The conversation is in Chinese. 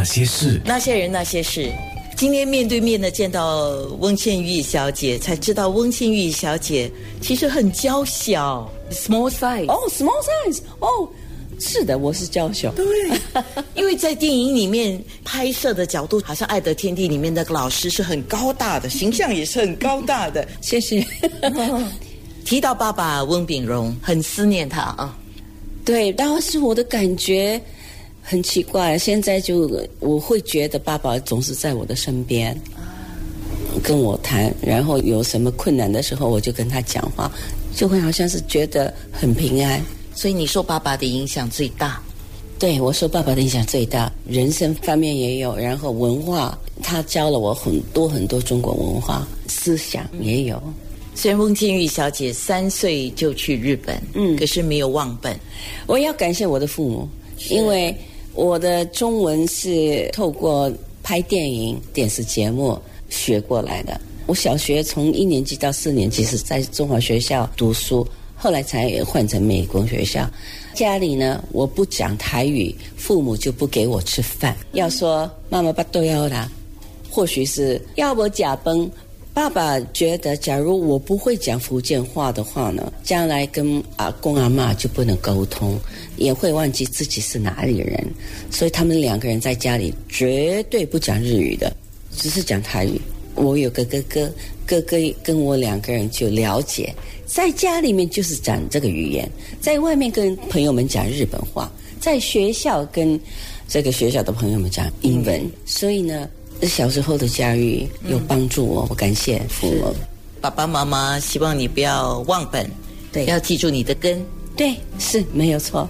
那些事，那些人那些事。今天面对面的见到翁倩玉小姐，才知道翁倩玉小姐其实很娇小，small size。哦，small size，哦，是的，我是娇小。对，因为在电影里面拍摄的角度，好像《爱的天地》里面那个老师是很高大的，形象也是很高大的。谢谢。提到爸爸翁炳荣，很思念他啊。对，当时我的感觉很奇怪。现在就我会觉得爸爸总是在我的身边，跟我谈，然后有什么困难的时候，我就跟他讲话，就会好像是觉得很平安。所以你受爸爸的影响最大？对我受爸爸的影响最大，人生方面也有，然后文化，他教了我很多很多中国文化思想也有。虽然翁倩玉小姐三岁就去日本，嗯，可是没有忘本。我要感谢我的父母，因为我的中文是透过拍电影、电视节目学过来的。我小学从一年级到四年级是在中华学校读书，后来才换成美国学校。家里呢，我不讲台语，父母就不给我吃饭。要说妈妈不都要啦，或许是要我假崩。爸爸觉得，假如我不会讲福建话的话呢，将来跟阿公阿妈就不能沟通，也会忘记自己是哪里人。所以他们两个人在家里绝对不讲日语的，只是讲台语。我有个哥哥，哥哥跟我两个人就了解，在家里面就是讲这个语言，在外面跟朋友们讲日本话，在学校跟这个学校的朋友们讲英文。所以呢。小时候的教育有帮助我，我感谢父母。爸爸妈妈希望你不要忘本，对，要记住你的根。对，是没有错。